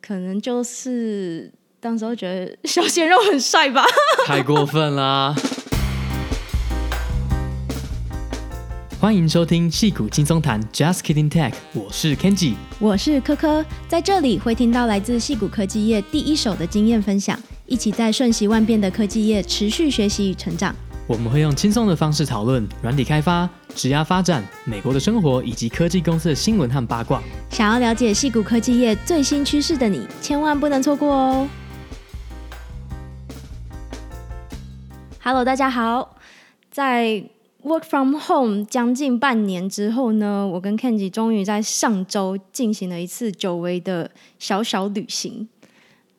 可能就是当时候觉得 小鲜肉很帅吧，太过分啦！欢迎收听戏骨轻松谈，Just Kidding Tech，我是 Kenji，我是柯柯，在这里会听到来自戏骨科技业第一手的经验分享，一起在瞬息万变的科技业持续学习与成长。我们会用轻松的方式讨论软体开发、职涯发展、美国的生活以及科技公司的新闻和八卦。想要了解矽谷科技业最新趋势的你，千万不能错过哦！Hello，大家好，在 Work from Home 将近半年之后呢，我跟 Kenji 终于在上周进行了一次久违的小小旅行。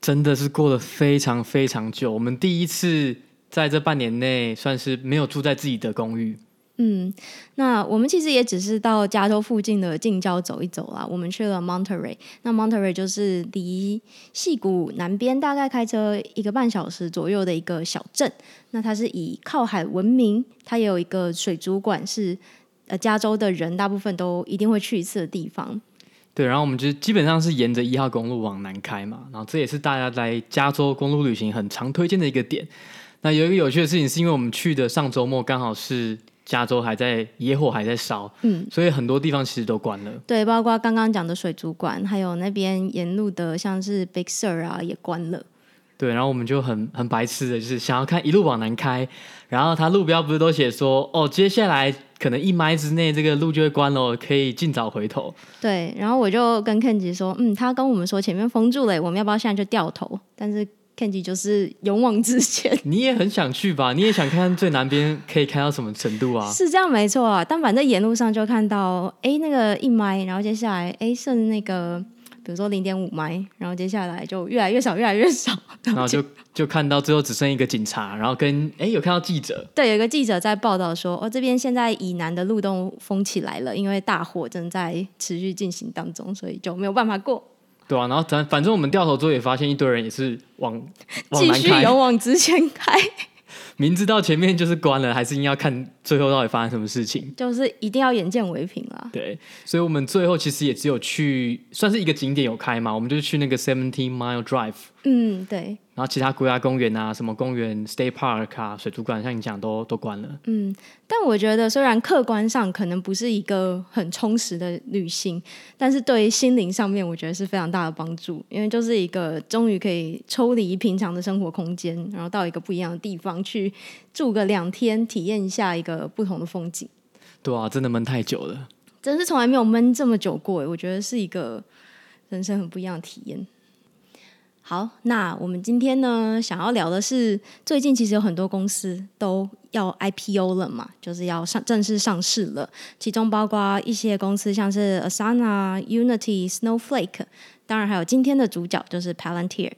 真的是过了非常非常久，我们第一次。在这半年内，算是没有住在自己的公寓。嗯，那我们其实也只是到加州附近的近郊走一走啦。我们去了 Monterey，那 Monterey 就是离西谷南边大概开车一个半小时左右的一个小镇。那它是以靠海闻名，它也有一个水族馆，是呃加州的人大部分都一定会去一次的地方。对，然后我们就基本上是沿着一号公路往南开嘛，然后这也是大家来加州公路旅行很常推荐的一个点。那有一个有趣的事情，是因为我们去的上周末刚好是加州还在野火还在烧，嗯，所以很多地方其实都关了。对，包括刚刚讲的水族馆，还有那边沿路的像是 Big Sur 啊也关了。对，然后我们就很很白痴的，就是想要看一路往南开，然后它路标不是都写说，哦，接下来可能一迈之内这个路就会关了，可以尽早回头。对，然后我就跟 Kenji 说，嗯，他跟我们说前面封住了，我们要不要现在就掉头？但是。Kenji 就是勇往直前，你也很想去吧？你也想看最南边可以开到什么程度啊？是这样没错啊，但反正沿路上就看到，哎，那个一麦，然后接下来，哎，剩那个，比如说零点五麦，然后接下来就越来越少，越来越少，然后就然后就，就看到最后只剩一个警察，然后跟哎有看到记者，对，有一个记者在报道说，哦，这边现在以南的路都封起来了，因为大火正在持续进行当中，所以就没有办法过。对啊，然后咱反正我们掉头之后也发现一堆人也是往往南开，继续勇往直前开。明知道前面就是关了，还是硬要看最后到底发生什么事情，就是一定要眼见为凭啦。对，所以我们最后其实也只有去算是一个景点有开嘛，我们就去那个 Seventeen Mile Drive。嗯，对。然后其他国家公园啊，什么公园、State Park 啊、水族馆，像你讲都都关了。嗯，但我觉得虽然客观上可能不是一个很充实的旅行，但是对于心灵上面，我觉得是非常大的帮助，因为就是一个终于可以抽离平常的生活空间，然后到一个不一样的地方去住个两天，体验一下一个不同的风景。对啊，真的闷太久了，真是从来没有闷这么久过。我觉得是一个人生很不一样的体验。好，那我们今天呢，想要聊的是，最近其实有很多公司都要 IPO 了嘛，就是要上正式上市了。其中包括一些公司，像是 Asana、Unity、Snowflake，当然还有今天的主角就是 Palantir。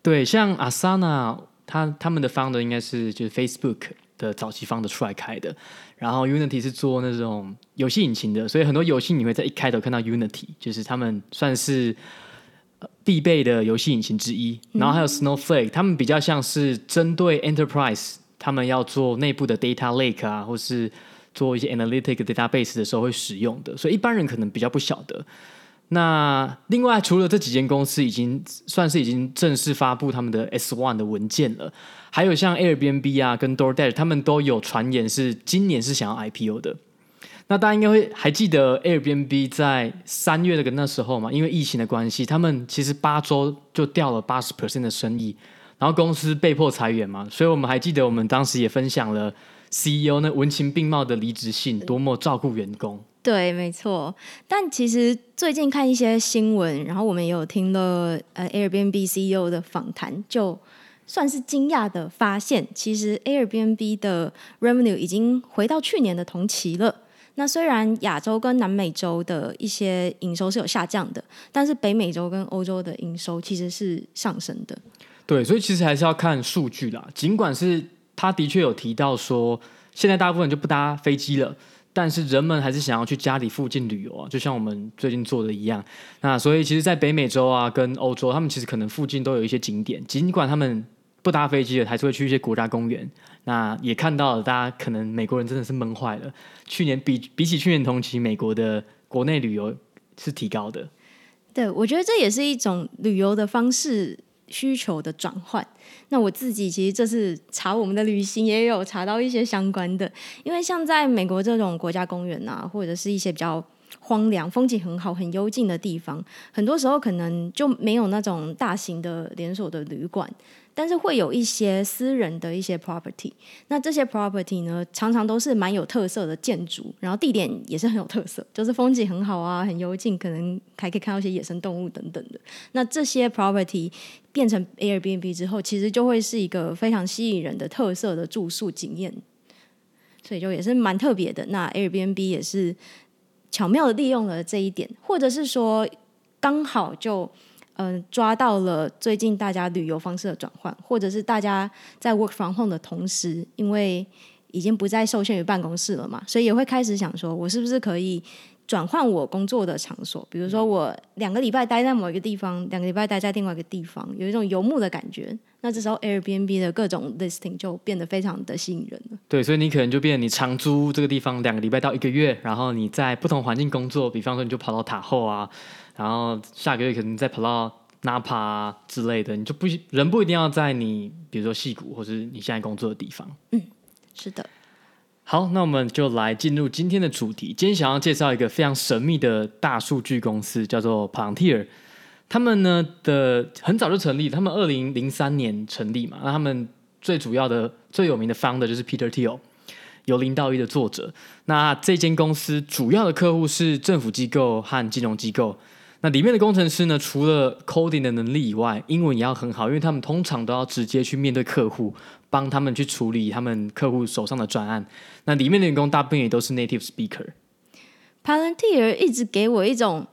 对，像 Asana，他他们的 founder 应该是就是 Facebook 的早期 founder 出来开的，然后 Unity 是做那种游戏引擎的，所以很多游戏你会在一开头看到 Unity，就是他们算是。必备的游戏引擎之一，然后还有 Snowflake，他们比较像是针对 Enterprise，他们要做内部的 Data Lake 啊，或是做一些 Analytic Database 的时候会使用的，所以一般人可能比较不晓得。那另外除了这几间公司已经算是已经正式发布他们的 S one 的文件了，还有像 Airbnb 啊跟 DoorDash，他们都有传言是今年是想要 IPO 的。那大家应该会还记得 Airbnb 在三月那个那时候嘛，因为疫情的关系，他们其实八周就掉了八十 percent 的生意，然后公司被迫裁员嘛，所以我们还记得我们当时也分享了 CEO 那文情并茂的离职信，多么照顾员工。对，没错。但其实最近看一些新闻，然后我们也有听了呃 Airbnb CEO 的访谈，就算是惊讶的发现，其实 Airbnb 的 revenue 已经回到去年的同期了。那虽然亚洲跟南美洲的一些营收是有下降的，但是北美洲跟欧洲的营收其实是上升的。对，所以其实还是要看数据啦。尽管是他的确有提到说，现在大部分就不搭飞机了，但是人们还是想要去家里附近旅游啊，就像我们最近做的一样。那所以其实，在北美洲啊跟欧洲，他们其实可能附近都有一些景点，尽管他们。不搭飞机的，还是会去一些国家公园。那也看到了，大家可能美国人真的是闷坏了。去年比比起去年同期，美国的国内旅游是提高的。对，我觉得这也是一种旅游的方式需求的转换。那我自己其实这次查我们的旅行也有查到一些相关的，因为像在美国这种国家公园啊，或者是一些比较荒凉、风景很好、很幽静的地方，很多时候可能就没有那种大型的连锁的旅馆。但是会有一些私人的一些 property，那这些 property 呢，常常都是蛮有特色的建筑，然后地点也是很有特色，就是风景很好啊，很幽静，可能还可以看到一些野生动物等等的。那这些 property 变成 Airbnb 之后，其实就会是一个非常吸引人的特色的住宿经验，所以就也是蛮特别的。那 Airbnb 也是巧妙的利用了这一点，或者是说刚好就。嗯、呃，抓到了最近大家旅游方式的转换，或者是大家在 work from home 的同时，因为已经不再受限于办公室了嘛，所以也会开始想说，我是不是可以转换我工作的场所？比如说，我两个礼拜待在某一个地方，两个礼拜待在另外一个地方，有一种游牧的感觉。那这时候 Airbnb 的各种 listing 就变得非常的吸引人了。对，所以你可能就变成你长租这个地方两个礼拜到一个月，然后你在不同环境工作，比方说你就跑到塔后啊。然后下个月可能再跑到 Napa 之类的，你就不人不一定要在你比如说戏谷或是你现在工作的地方。嗯，是的。好，那我们就来进入今天的主题。今天想要介绍一个非常神秘的大数据公司，叫做 Palantir。他们呢的很早就成立，他们二零零三年成立嘛。那他们最主要的、最有名的 founder 就是 Peter Thiel，由零到一的作者。那这间公司主要的客户是政府机构和金融机构。那里面的工程师呢，除了 coding 的能力以外，英文也要很好，因为他们通常都要直接去面对客户，帮他们去处理他们客户手上的专案。那里面的员工大部分也都是 native speaker。Palantir 一直给我一种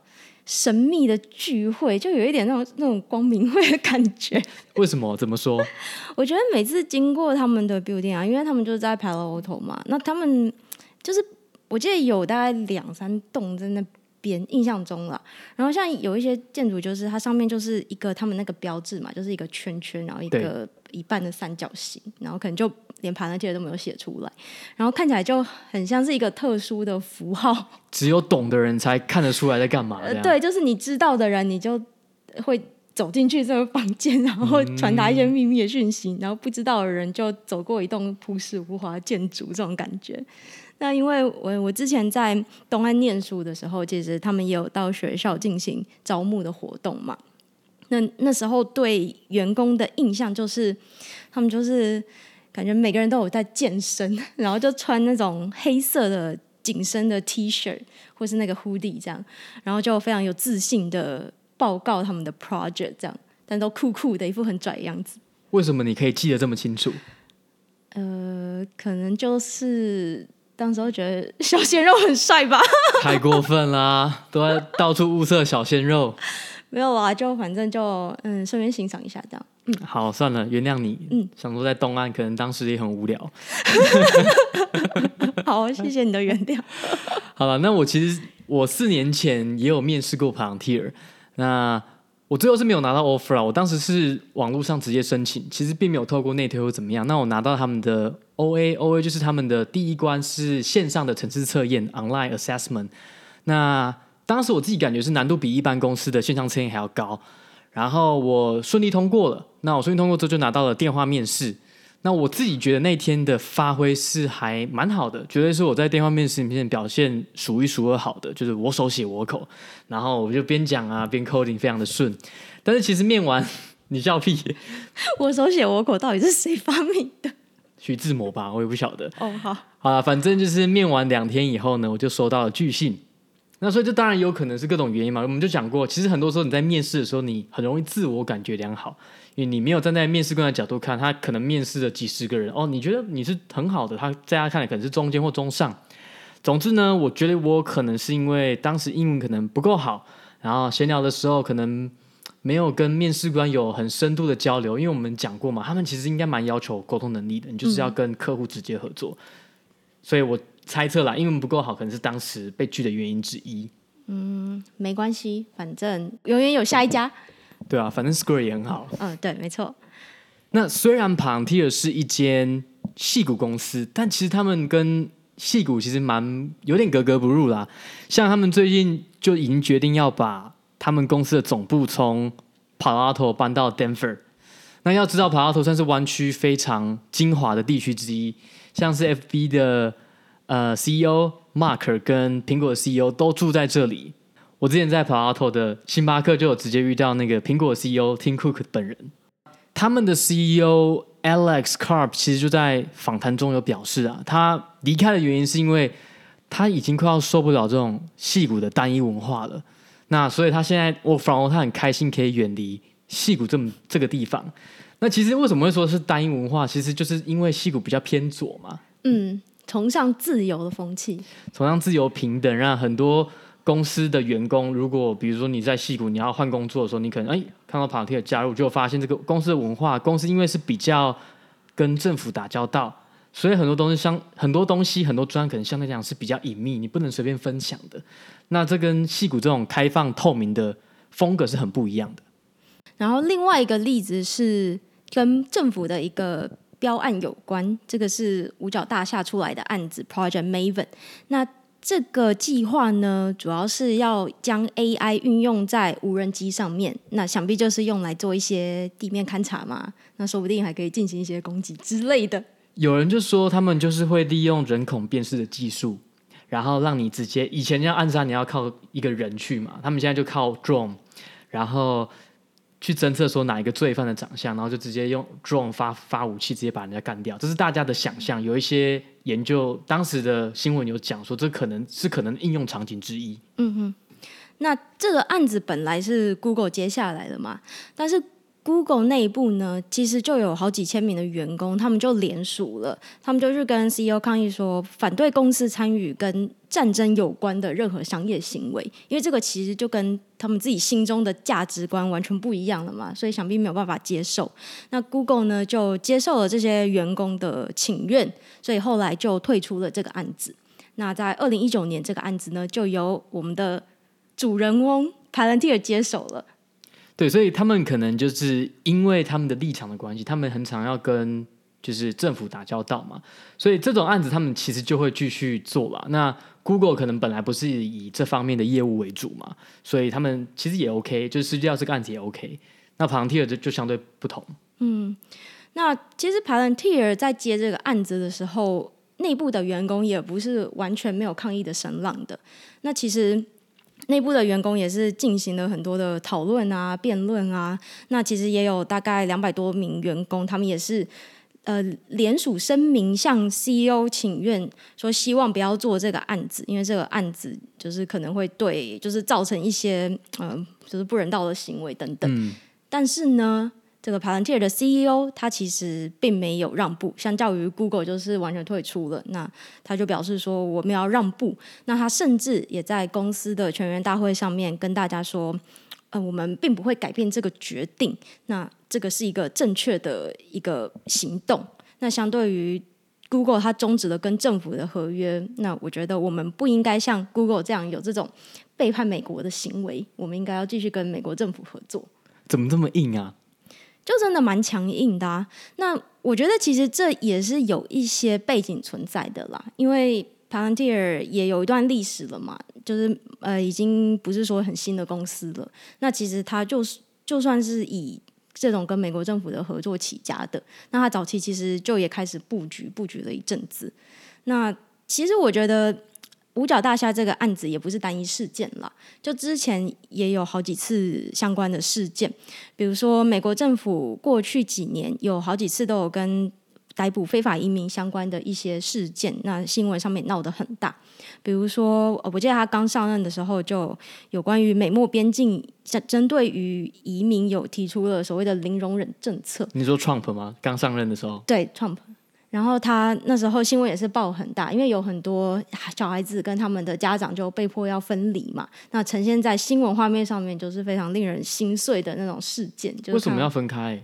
神秘的聚会，就有一点那种那种光明会的感觉。为什么？怎么说？我觉得每次经过他们的 building 啊，因为他们就是在 Palo Alto 嘛，那他们就是我记得有大概两三栋在那。印象中了，然后像有一些建筑，就是它上面就是一个他们那个标志嘛，就是一个圈圈，然后一个一半的三角形，然后可能就连盘那些都没有写出来，然后看起来就很像是一个特殊的符号，只有懂的人才看得出来在干嘛。呃，对，就是你知道的人，你就会走进去这个房间，然后传达一些秘密的讯息，嗯，然后不知道的人就走过一栋朴实无华的建筑，这种感觉。那因为我我之前在东安念书的时候，其实他们也有到学校进行招募的活动嘛。那那时候对员工的印象就是，他们就是感觉每个人都有在健身，然后就穿那种黑色的紧身的 T 恤或是那个 hoodie 这样，然后就非常有自信的报告他们的 project 这样，但都酷酷的一副很拽的样子。为什么你可以记得这么清楚？呃，可能就是。当时候觉得小鲜肉很帅吧？太过分啦，都在到处物色小鲜肉。没有啊，就反正就嗯，顺便欣赏一下这样。嗯，好，算了，原谅你。嗯，想说在东岸，可能当时也很无聊。好，谢谢你的原谅。好了，那我其实我四年前也有面试过 Palantir，那。我最后是没有拿到 offer 啊，我当时是网络上直接申请，其实并没有透过内推或怎么样。那我拿到他们的 OA，OA 就是他们的第一关是线上的层次测验 （online assessment）。那当时我自己感觉是难度比一般公司的线上测验还要高，然后我顺利通过了。那我顺利通过之后就拿到了电话面试。那我自己觉得那天的发挥是还蛮好的，绝对是我在电话面试里面表现数一数二好的，就是我手写我口，然后我就边讲啊边 coding，非常的顺。但是其实面完，你笑屁，我手写我口到底是谁发明的？徐志摩吧，我也不晓得。哦，好，好了，反正就是面完两天以后呢，我就收到了拒信。那所以这当然有可能是各种原因嘛，我们就讲过，其实很多时候你在面试的时候，你很容易自我感觉良好。因为你没有站在面试官的角度看，他可能面试了几十个人哦，你觉得你是很好的，他在他看来可能是中间或中上。总之呢，我觉得我可能是因为当时英文可能不够好，然后闲聊的时候可能没有跟面试官有很深度的交流。因为我们讲过嘛，他们其实应该蛮要求沟通能力的，你就是要跟客户直接合作。嗯、所以我猜测啦，英文不够好可能是当时被拒的原因之一。嗯，没关系，反正永远有下一家。对啊，反正 Square 也很好。嗯，对，没错。那虽然 Palantir 是一间戏骨公司，但其实他们跟戏骨其实蛮有点格格不入啦。像他们最近就已经决定要把他们公司的总部从 Palo Alto 搬到 Denver。那要知道，Palo Alto 算是湾区非常精华的地区之一，像是 FB 的呃 CEO Mark 跟苹果的 CEO 都住在这里。我之前在 Palo Alto 的星巴克就有直接遇到那个苹果 CEO Tim Cook 本人。他们的 CEO Alex Karp 其实就在访谈中有表示啊，他离开的原因是因为他已经快要受不了这种戏骨的单一文化了。那所以他现在我反而他很开心可以远离戏骨这么这个地方。那其实为什么会说是单一文化？其实就是因为戏骨比较偏左嘛。嗯，崇尚自由的风气，崇尚自由平等，让很多公司的员工，如果比如说你在戏谷你要换工作的时候，你可能哎看到 Palantir 加入，就发现这个公司的文化，公司因为是比较跟政府打交道，所以很多东西相很多东西很多专可能相对来讲是比较隐秘，你不能随便分享的。那这跟戏谷这种开放透明的风格是很不一样的。然后另外一个例子是跟政府的一个标案有关，这个是五角大厦出来的案子 Project Maven。那这个计划呢，主要是要将 AI 运用在无人机上面，那想必就是用来做一些地面勘察嘛。那说不定还可以进行一些攻击之类的。有人就说他们就是会利用人孔辨识的技术，然后让你直接以前要暗杀你要靠一个人去嘛，他们现在就靠 drone，然后。去侦测说哪一个罪犯的长相，然后就直接用 drone 发发武器，直接把人家干掉。这是大家的想象。有一些研究当时的新闻有讲说，这可能是可能应用场景之一。嗯哼，那这个案子本来是 Google 接下来的嘛，但是。Google 内部呢，其实就有好几千名的员工，他们就联署了，他们就去跟 CEO 抗议说，反对公司参与跟战争有关的任何商业行为，因为这个其实就跟他们自己心中的价值观完全不一样了嘛，所以想必没有办法接受。那 Google 呢，就接受了这些员工的请愿，所以后来就退出了这个案子。那在二零一九年，这个案子呢，就由我们的主人翁 Palantir 接手了。对，所以他们可能就是因为他们的立场的关系，他们很常要跟就是政府打交道嘛，所以这种案子他们其实就会继续做吧。那 Google 可能本来不是以这方面的业务为主嘛，所以他们其实也 OK，就是实际上这个案子也 OK。那 Palantir 就就相对不同。嗯，那其实 Palantir 在接这个案子的时候，内部的员工也不是完全没有抗议的声浪的。那其实。内部的员工也是进行了很多的讨论啊、辩论啊。那其实也有大概两百多名员工，他们也是呃联署声明向 CEO 请愿，说希望不要做这个案子，因为这个案子就是可能会对就是造成一些嗯、呃、就是不人道的行为等等。嗯、但是呢。这个 Palantir 的 CEO 他其实并没有让步，相较于 Google 就是完全退出了。那他就表示说我们要让步。那他甚至也在公司的全员大会上面跟大家说，呃，我们并不会改变这个决定。那这个是一个正确的一个行动。那相对于 Google 它终止了跟政府的合约，那我觉得我们不应该像 Google 这样有这种背叛美国的行为。我们应该要继续跟美国政府合作。怎么这么硬啊？就真的蛮强硬的啊！那我觉得其实这也是有一些背景存在的啦，因为 Palantir 也有一段历史了嘛，就是呃已经不是说很新的公司了。那其实它就是就算是以这种跟美国政府的合作起家的，那它早期其实就也开始布局布局了一阵子。那其实我觉得。五角大厦这个案子也不是单一事件了，就之前也有好几次相关的事件，比如说美国政府过去几年有好几次都有跟逮捕非法移民相关的一些事件，那新闻上面闹得很大。比如说，我记得他刚上任的时候就有关于美墨边境针针对于移民有提出了所谓的零容忍政策。你说 Trump 吗？刚上任的时候？对，Trump。然后他那时候新闻也是报很大，因为有很多小孩子跟他们的家长就被迫要分离嘛。那呈现在新闻画面上面就是非常令人心碎的那种事件。就是、为什么要分开？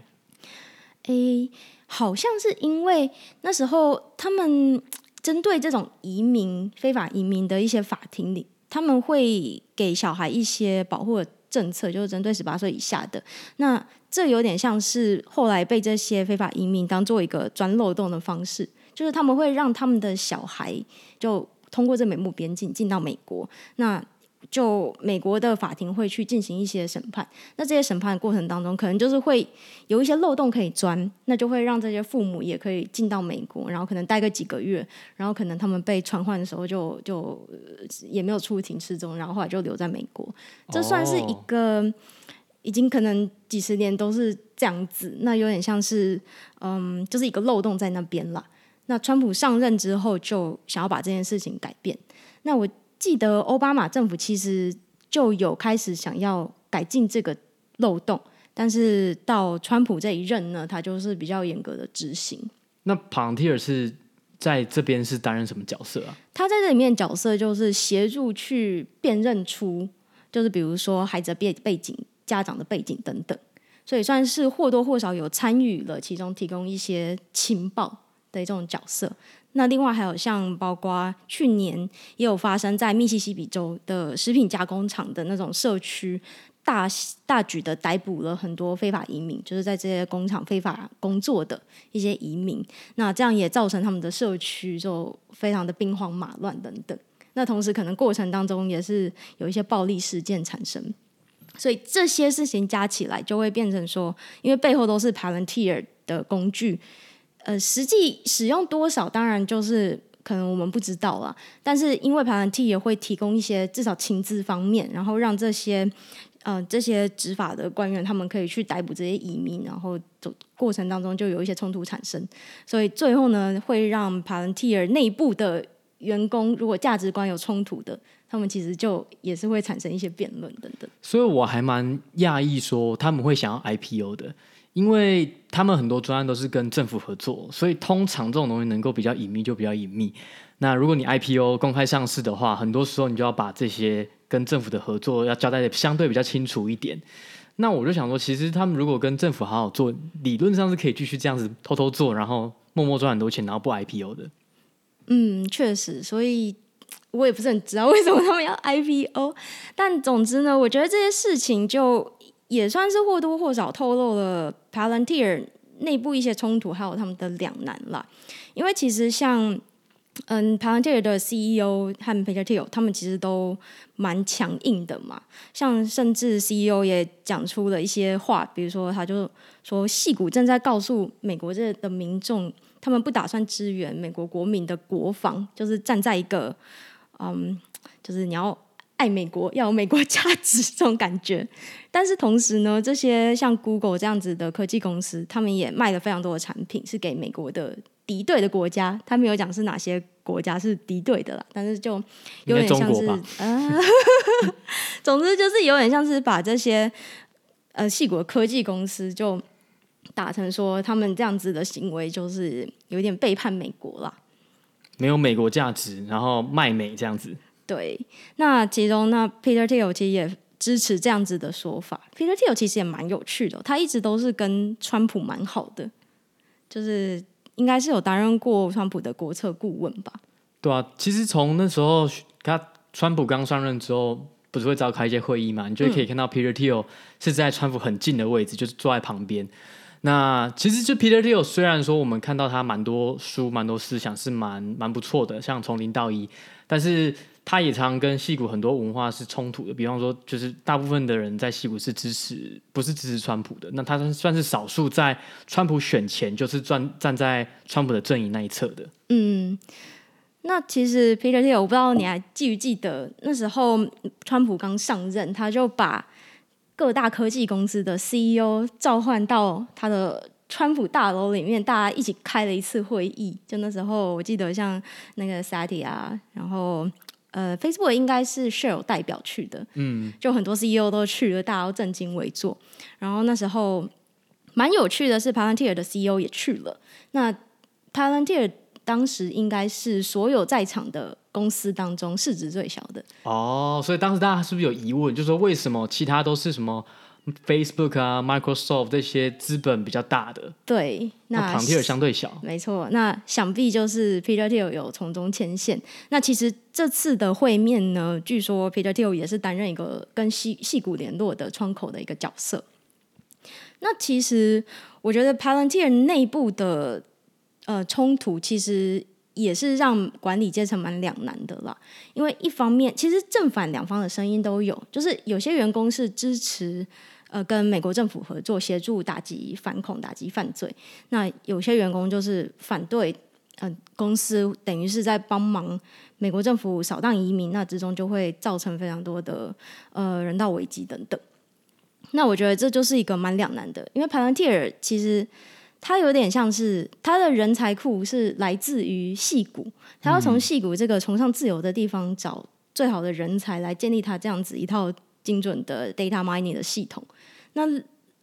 诶，好像是因为那时候他们针对这种移民、非法移民的一些法庭里，他们会给小孩一些保护的政策，就是针对十八岁以下的那。这有点像是后来被这些非法移民当做一个钻漏洞的方式，就是他们会让他们的小孩就通过这美墨边境进到美国。那就美国的法庭会去进行一些审判，那这些审判的过程当中，可能就是会有一些漏洞可以钻，那就会让这些父母也可以进到美国，然后可能待个几个月，然后可能他们被传唤的时候就就也没有出庭失踪，然后后来就留在美国，这算是一个已经可能几十年都是这样子，那有点像是嗯，就是一个漏洞在那边了。那川普上任之后就想要把这件事情改变，那我。记得奥巴马政府其实就有开始想要改进这个漏洞，但是到川普这一任呢，他就是比较严格的执行。那 Palantir 是在这边是担任什么角色啊？他在这里面角色就是协助去辨认出，就是比如说孩子的背背景、家长的背景等等，所以算是或多或少有参与了其中，提供一些情报的这种角色。那另外还有像包括去年也有发生在密西西比州的食品加工厂的那种社区大大举的逮捕了很多非法移民，就是在这些工厂非法工作的一些移民。那这样也造成他们的社区就非常的兵荒马乱等等。那同时可能过程当中也是有一些暴力事件产生，所以这些事情加起来就会变成说，因为背后都是 Palantir 的工具。呃，实际使用多少，当然就是可能我们不知道了。但是因为 Palantir 也会提供一些至少情资方面，然后让这些呃这些执法的官员他们可以去逮捕这些移民，然后走过程当中就有一些冲突产生，所以最后呢会让 Palantir 内部的员工如果价值观有冲突的，他们其实就也是会产生一些辩论等等。所以我还蛮讶异说他们会想要 IPO 的。因为他们很多专案都是跟政府合作，所以通常这种东西能够比较隐秘就比较隐秘。那如果你 IPO 公开上市的话，很多时候你就要把这些跟政府的合作要交代的相对比较清楚一点。那我就想说，其实他们如果跟政府好好做，理论上是可以继续这样子偷偷做，然后默默赚很多钱，然后不 IPO 的。嗯，确实，所以我也不是很知道为什么他们要 IPO。但总之呢，我觉得这些事情就。也算是或多或少透露了 Palantir 内部一些冲突，还有他们的两难啦。因为其实像嗯 Palantir 的 CEO 和 Peter Thiel 他们其实都蛮强硬的嘛。像甚至 CEO 也讲出了一些话，比如说他就说，戏谷正在告诉美国这的民众，他们不打算支援美国国民的国防，就是站在一个嗯，就是你要。爱美国要有美国价值这种感觉，但是同时呢，这些像 Google 这样子的科技公司，他们也卖了非常多的产品，是给美国的敌对的国家。他没有讲是哪些国家是敌对的啦，但是就有点像是啊，总之就是有点像是把这些呃细国科技公司就打成说他们这样子的行为就是有点背叛美国啦，没有美国价值，然后卖美这样子。对，那其中那 Peter Thiel 其实也支持这样子的说法。Peter Thiel 其实也蛮有趣的，他一直都是跟川普蛮好的，就是应该是有担任过川普的国策顾问吧？对啊，其实从那时候他川普刚上任之后，不是会召开一些会议嘛？你就可以看到 Peter Thiel 是在川普很近的位置，就是坐在旁边。那其实就 Peter Thiel 虽然说我们看到他蛮多书、蛮多思想是蛮蛮不错的，像从零到一，但是。他也常跟矽谷很多文化是冲突的，比方说，就是大部分的人在矽谷是支持，不是支持川普的。那他算是少数在川普选前就是站站在川普的阵营那一侧的。嗯，那其实 Peter Thiel，我不知道你还记不记得那时候川普刚上任，他就把各大科技公司的 CEO 召唤到他的川普大楼里面，大家一起开了一次会议。就那时候，我记得像那个 Satya 啊，然后。呃，Facebook 应该是 Share 代表去的，嗯，就很多 CEO 都去了，大家都正襟危坐。然后那时候蛮有趣的是，Palantir 的 CEO 也去了。那 Palantir 当时应该是所有在场的公司当中市值最小的。哦，所以当时大家是不是有疑问，就是说为什么其他都是什么？Facebook 啊，Microsoft 这些资本比较大的，对，那 Palantir 相对小，没错。那想必就是 Peter Thiel 有从中牵线。那其实这次的会面呢，据说 Peter Thiel 也是担任一个跟矽矽谷联络的窗口的一个角色。那其实我觉得 Palantir 内部的呃冲突，其实也是让管理阶层蛮两难的啦。因为一方面，其实正反两方的声音都有，就是有些员工是支持呃跟美国政府合作，协助打击反恐、打击犯罪；那有些员工就是反对，呃，公司等于是在帮忙美国政府扫荡移民，那之中就会造成非常多的呃人道危机等等。那我觉得这就是一个蛮两难的，因为 Palantir 其实。他有点像是他的人才库是来自于戏谷，他要从戏谷这个崇尚自由的地方找最好的人才来建立他这样子一套精准的 data mining 的系统。那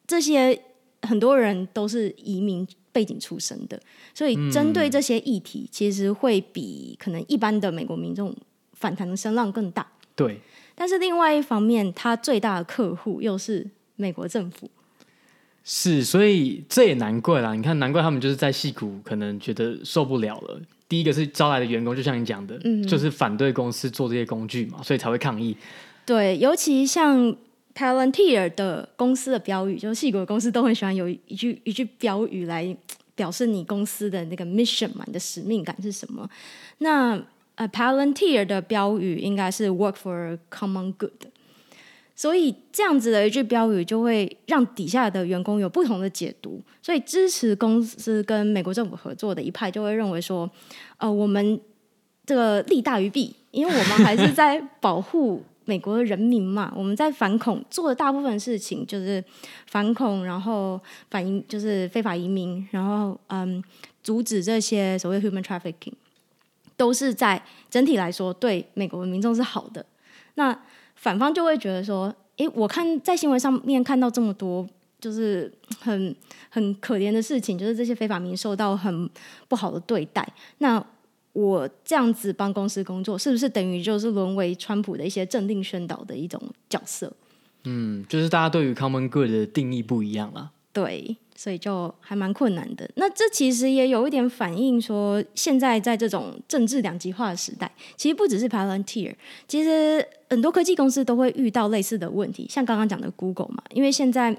这些很多人都是移民背景出身的，所以针对这些议题，其实会比可能一般的美国民众反弹的声浪更大。对，但是另外一方面，他最大的客户又是美国政府。是，所以这也难怪啦。你看，难怪他们就是在戏谷可能觉得受不了了。第一个是招来的员工，就像你讲的，嗯，就是反对公司做这些工具嘛，所以才会抗议。对，尤其像 Palantir 的公司的标语，就是戏谷的公司都很喜欢有一句一句标语来表示你公司的那个 mission 嘛，你的使命感是什么？那呃，Palantir 的标语应该是 Work for Common Good。所以这样子的一句标语，就会让底下的员工有不同的解读。所以支持公司跟美国政府合作的一派，就会认为说，呃，我们这个利大于弊，因为我们还是在保护美国的人民嘛。我们在反恐做的大部分事情，就是反恐，然后反映就是非法移民，然后嗯，阻止这些所谓 human trafficking，都是在整体来说对美国的民众是好的。那反方就会觉得说，诶，我看在新闻上面看到这么多，就是很很可怜的事情，就是这些非法民受到很不好的对待。那我这样子帮公司工作，是不是等于就是沦为川普的一些政令宣导的一种角色？嗯，就是大家对于 common good 的定义不一样了。对。所以就还蛮困难的。那这其实也有一点反映说，现在在这种政治两极化的时代，其实不只是 Palantir，其实很多科技公司都会遇到类似的问题。像刚刚讲的 Google 嘛，因为现在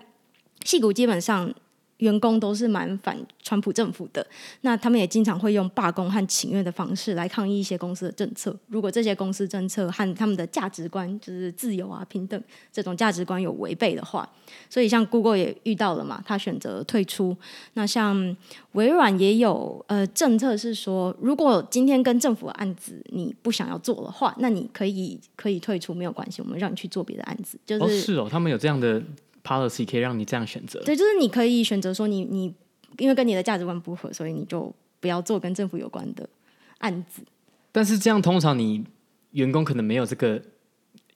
戏股基本上。员工都是蛮反川普政府的，那他们也经常会用罢工和请愿的方式来抗议一些公司的政策。如果这些公司政策和他们的价值观，就是自由啊、平等这种价值观有违背的话，所以像 Google 也遇到了嘛，他选择退出。那像微软也有呃政策是说，如果今天跟政府的案子你不想要做的话，那你可以可以退出，没有关系，我们让你去做别的案子。就是、是哦，他们有这样的。Policy 可以让你这样选择，对，就是你可以选择说你你因为跟你的价值观不合，所以你就不要做跟政府有关的案子。但是这样通常你员工可能没有这个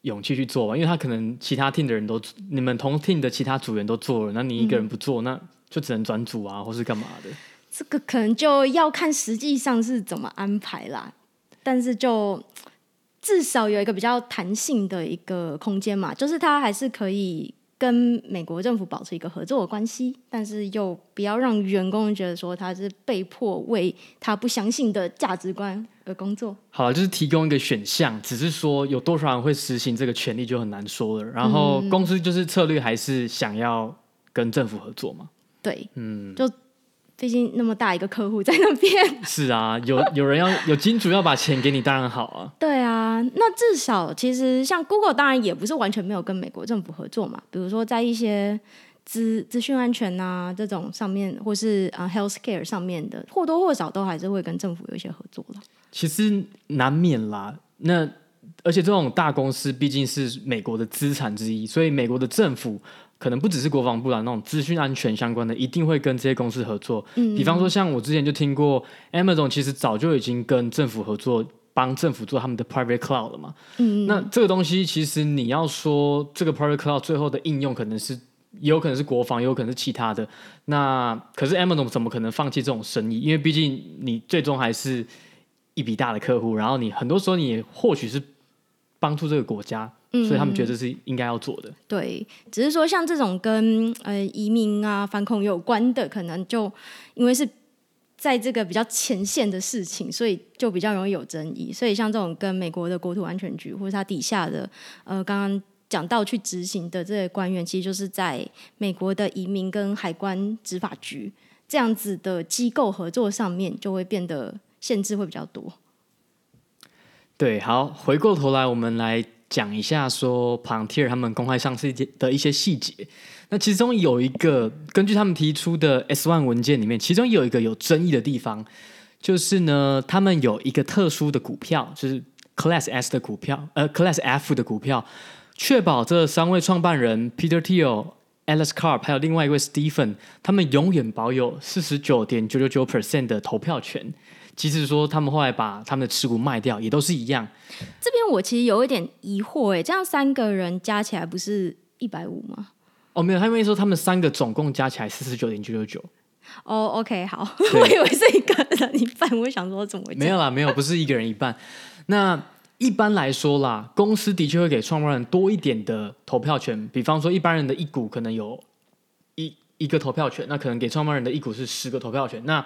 勇气去做吧，因为他可能其他 team 的人都你们同 team 的其他组员都做了，那你一个人不做，嗯、那就只能转组啊，或是干嘛的。这个可能就要看实际上是怎么安排啦，但是就至少有一个比较弹性的一个空间嘛，就是他还是可以。跟美国政府保持一个合作的关系，但是又不要让员工觉得说他是被迫为他不相信的价值观而工作。好了，就是提供一个选项，只是说有多少人会实行这个权利就很难说了。然后公司就是策略还是想要跟政府合作嘛？对，嗯，就。毕竟那么大一个客户在那边，是啊，有有人要 有金主要把钱给你，当然好啊。对啊，那至少其实像 Google，当然也不是完全没有跟美国政府合作嘛。比如说在一些资资讯安全啊这种上面，或是啊 healthcare 上面的，或多或少都还是会跟政府有一些合作了。其实难免啦，那而且这种大公司毕竟是美国的资产之一，所以美国的政府。可能不只是国防部啦，那种资讯安全相关的，一定会跟这些公司合作。嗯，比方说，像我之前就听过，Amazon 其实早就已经跟政府合作，帮政府做他们的 private cloud 了嘛。嗯，那这个东西其实你要说这个 private cloud 最后的应用，可能是也有可能是国防，也有可能是其他的。那可是 Amazon 怎么可能放弃这种生意？因为毕竟你最终还是一笔大的客户，然后你很多时候你也或许是帮助这个国家。所以他们觉得这是应该要做的。对，只是说像这种跟呃移民啊、反恐有关的，可能就因为是在这个比较前线的事情，所以就比较容易有争议。所以像这种跟美国的国土安全局或者他底下的呃刚刚讲到去执行的这些官员，其实就是在美国的移民跟海关执法局这样子的机构合作上面，就会变得限制会比较多。对，好，回过头来，我们来讲一下说 p a n t e r 他们公开上市的一些细节。那其中有一个，根据他们提出的 S1 文件里面，其中有一个有争议的地方，就是呢，他们有一个特殊的股票，就是 Class S 的股票，呃，Class F 的股票，确保这三位创办人 Peter Thiel、Alice Carp 还有另外一位 Stephen，他们永远保有四十九点九九九 percent 的投票权。即使说他们后来把他们的持股卖掉，也都是一样。这边我其实有一点疑惑，哎，这样三个人加起来不是一百五吗？哦，没有，他们说他们三个总共加起来四十九点九九九。哦，OK，好，我以为是一个人一半，我想说怎么会？没有啦，没有，不是一个人一半。那一般来说啦，公司的确会给创办人多一点的投票权，比方说一般人的一股可能有一一个投票权，那可能给创办人的一股是十个投票权，那。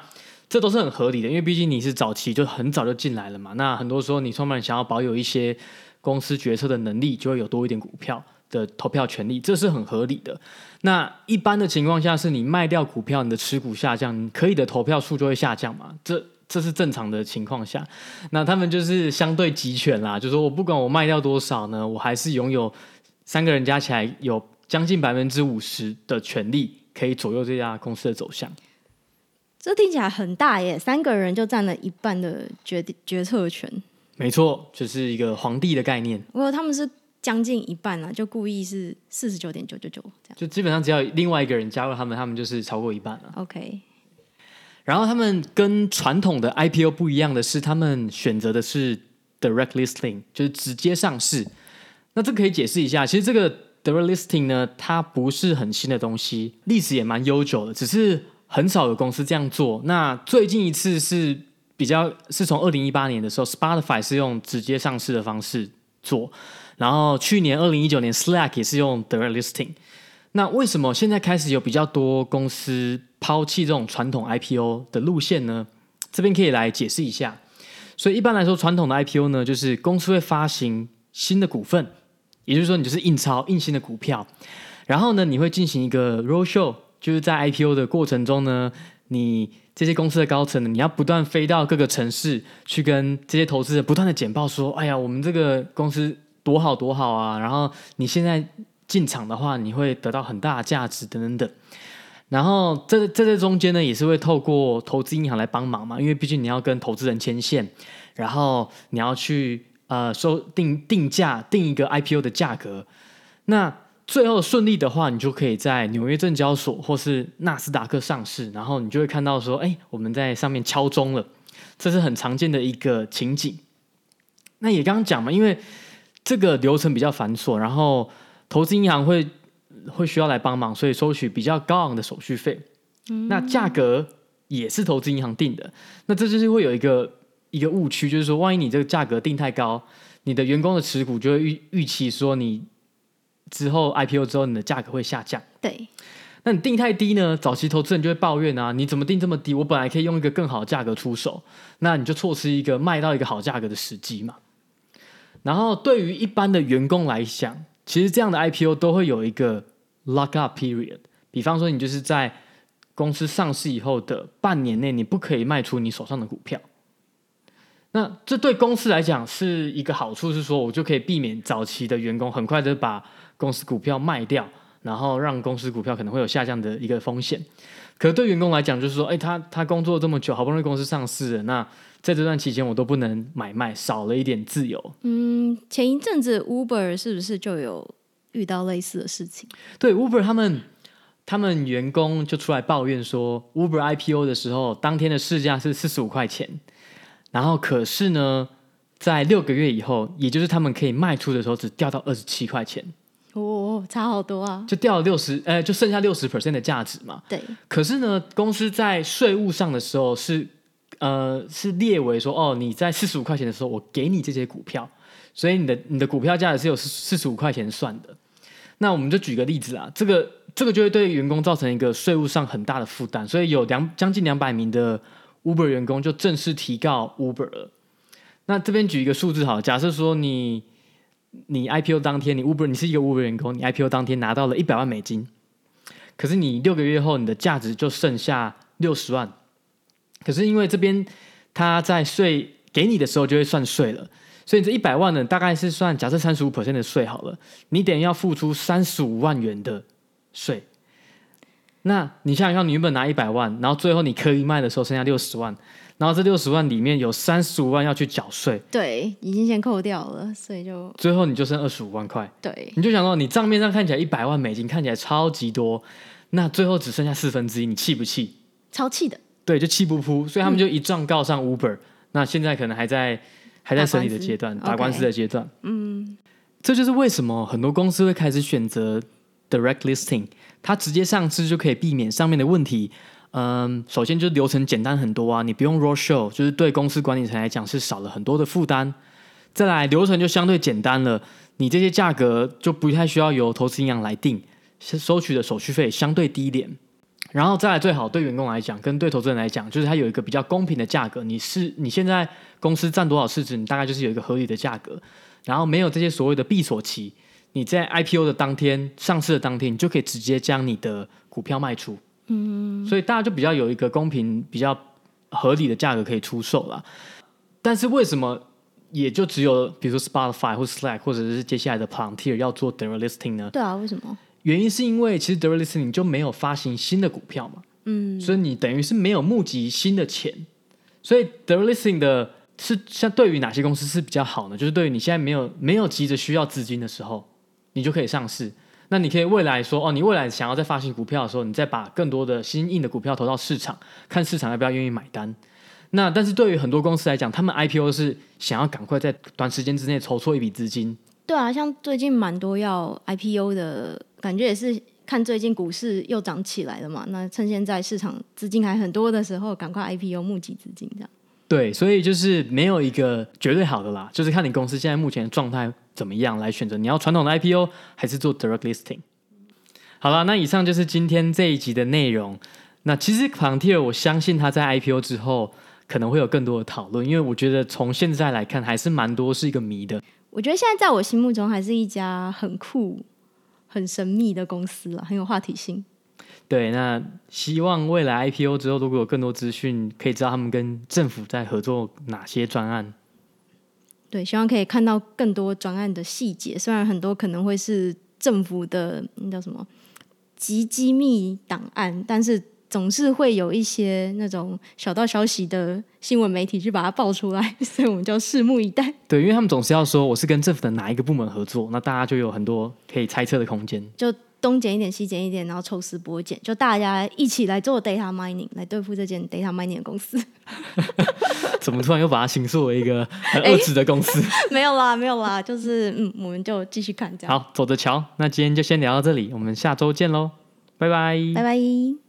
这都是很合理的，因为毕竟你是早期就很早就进来了嘛。那很多时候你创办人想要保有一些公司决策的能力，就会有多一点股票的投票权利，这是很合理的。那一般的情况下，是你卖掉股票，你的持股下降，可以的投票数就会下降嘛。这这是正常的情况下。那他们就是相对集权啦，就是说我不管我卖掉多少呢，我还是拥有三个人加起来有将近百分之五十的权利，可以左右这家公司的走向。这听起来很大耶，三个人就占了一半的决定决策权。没错，就是一个皇帝的概念。我有他们是将近一半啊，就故意是四十九点九九九这样。就基本上只要另外一个人加入他们，他们就是超过一半了。OK。然后他们跟传统的 IPO 不一样的是，他们选择的是 Direct Listing，就是直接上市。那这可以解释一下，其实这个 Direct Listing 呢，它不是很新的东西，历史也蛮悠久的，只是。很少有公司这样做。那最近一次是比较是从二零一八年的时候，Spotify 是用直接上市的方式做。然后去年二零一九年，Slack 也是用 Direct Listing。那为什么现在开始有比较多公司抛弃这种传统 IPO 的路线呢？这边可以来解释一下。所以一般来说，传统的 IPO 呢，就是公司会发行新的股份，也就是说，你就是印钞印新的股票，然后呢，你会进行一个 Roadshow。就是在 IPO 的过程中呢，你这些公司的高层，你要不断飞到各个城市去跟这些投资者不断的简报说：“哎呀，我们这个公司多好多好啊！”然后你现在进场的话，你会得到很大的价值等等等。然后这在这中间呢，也是会透过投资银行来帮忙嘛，因为毕竟你要跟投资人牵线，然后你要去呃收定定价定一个 IPO 的价格，那。最后顺利的话，你就可以在纽约证交所或是纳斯达克上市，然后你就会看到说，哎，我们在上面敲钟了，这是很常见的一个情景。那也刚刚讲嘛，因为这个流程比较繁琐，然后投资银行会会需要来帮忙，所以收取比较高昂的手续费。嗯。那价格也是投资银行定的，那这就是会有一个一个误区，就是说，万一你这个价格定太高，你的员工的持股就会预预期说你。之后 IPO 之后，你的价格会下降。对，那你定太低呢？早期投资人就会抱怨啊，你怎么定这么低？我本来可以用一个更好的价格出手，那你就错失一个卖到一个好价格的时机嘛。然后对于一般的员工来讲，其实这样的 IPO 都会有一个 lock up period，比方说你就是在公司上市以后的半年内，你不可以卖出你手上的股票。那这对公司来讲是一个好处，是说我就可以避免早期的员工很快的把公司股票卖掉，然后让公司股票可能会有下降的一个风险。可对员工来讲，就是说，哎，他他工作这么久，好不容易公司上市了，那在这段期间我都不能买卖，少了一点自由。嗯，前一阵子 Uber 是不是就有遇到类似的事情？对，Uber 他们他们员工就出来抱怨说，Uber IPO 的时候，当天的市价是四十五块钱。然后可是呢，在六个月以后，也就是他们可以卖出的时候，只掉到二十七块钱。哦，差好多啊！就掉了六十，呃，就剩下六十 percent 的价值嘛。对。可是呢，公司在税务上的时候是，呃，是列为说，哦，你在四十五块钱的时候，我给你这些股票，所以你的你的股票价值是有四十五块钱算的。那我们就举个例子啊，这个这个就会对员工造成一个税务上很大的负担，所以有两将近两百名的。Uber 员工就正式提告 Uber 了。那这边举一个数字好，假设说你你 IPO 当天，你 Uber 你是一个 Uber 员工，你 IPO 当天拿到了一百万美金，可是你六个月后你的价值就剩下六十万。可是因为这边他在税给你的时候就会算税了。所以这一百万呢，大概是算假设三十五 percent 的税好了，你等于要付出三十五万元的税。那你想想看，你原本拿一百万，然后最后你可以卖的时候剩下六十万，然后这六十万里面有三十五万要去缴税，对，已经先扣掉了，所以就最后你就剩二十五万块。对，你就想到，你账面上看起来一百万美金看起来超级多，那最后只剩下四分之一，你气不气？超气的。对，就气不扑，所以他们就一状告上 Uber，嗯。那现在可能还在。还在审理的阶段，打官司的阶段。Okay. 嗯，这就是为什么很多公司会开始选择 direct listing，它直接上市就可以避免上面的问题。嗯，首先就是流程简单很多啊，你不用 roadshow，就是对公司管理层来讲是少了很多的负担。再来，流程就相对简单了，你这些价格就不太需要由投资银行来定，收取的手续费相对低一点。然后再来，最好对员工来讲，跟对投资人来讲，就是它有一个比较公平的价格。你是你现在公司占多少市值，你大概就是有一个合理的价格。然后没有这些所谓的闭锁期，你在 IPO 的当天上市的当天，你就可以直接将你的股票卖出。嗯，所以大家就比较有一个公平、比较合理的价格可以出售了。但是为什么也就只有比如说 Spotify 或 Slack 或者是接下来的 Palantir 要做 direct listing 呢？对啊，为什么？原因是因为其实 direct listing 就没有发行新的股票嘛，嗯，所以你等于是没有募集新的钱，所以 direct listing 的是像对于哪些公司是比较好呢？就是对于你现在没有没有急着需要资金的时候，你就可以上市。那你可以未来说哦，你未来想要再发行股票的时候，你再把更多的新印的股票投到市场，看市场要不要愿意买单。那但是对于很多公司来讲，他们 IPO 是想要赶快在短时间之内筹措一笔资金。对啊，像最近蛮多要 IPO 的。感觉也是看最近股市又涨起来了嘛，那趁现在市场资金还很多的时候，赶快 IPO 募集资金这样。对，所以就是没有一个绝对好的啦，就是看你公司现在目前的状态怎么样来选择，你要传统的 IPO 还是做 direct listing。好了，那以上就是今天这一集的内容。那其实 Palantir 我相信他在 IPO 之后可能会有更多的讨论，因为我觉得从现在来看还是蛮多是一个谜的。我觉得现在在我心目中还是一家很酷。很神秘的公司了，很有话题性。对，那希望未来 IPO 之后，如果有更多资讯，可以知道他们跟政府在合作哪些专案。对，希望可以看到更多专案的细节。虽然很多可能会是政府的那叫什么极机密档案，但是。总是会有一些那种小道消息的新闻媒体去把它爆出来，所以我们就拭目以待。对，因为他们总是要说我是跟政府的哪一个部门合作，那大家就有很多可以猜测的空间。就东剪一点，西剪一点，然后抽丝剥茧，就大家一起来做 data mining，来对付这间 data mining 的公司。怎么突然又把它形塑为一个很恶质的公司？欸、没有啦，没有啦，就是嗯，我们就继续看这样。好，走着瞧。那今天就先聊到这里，我们下周见喽，拜拜，拜拜。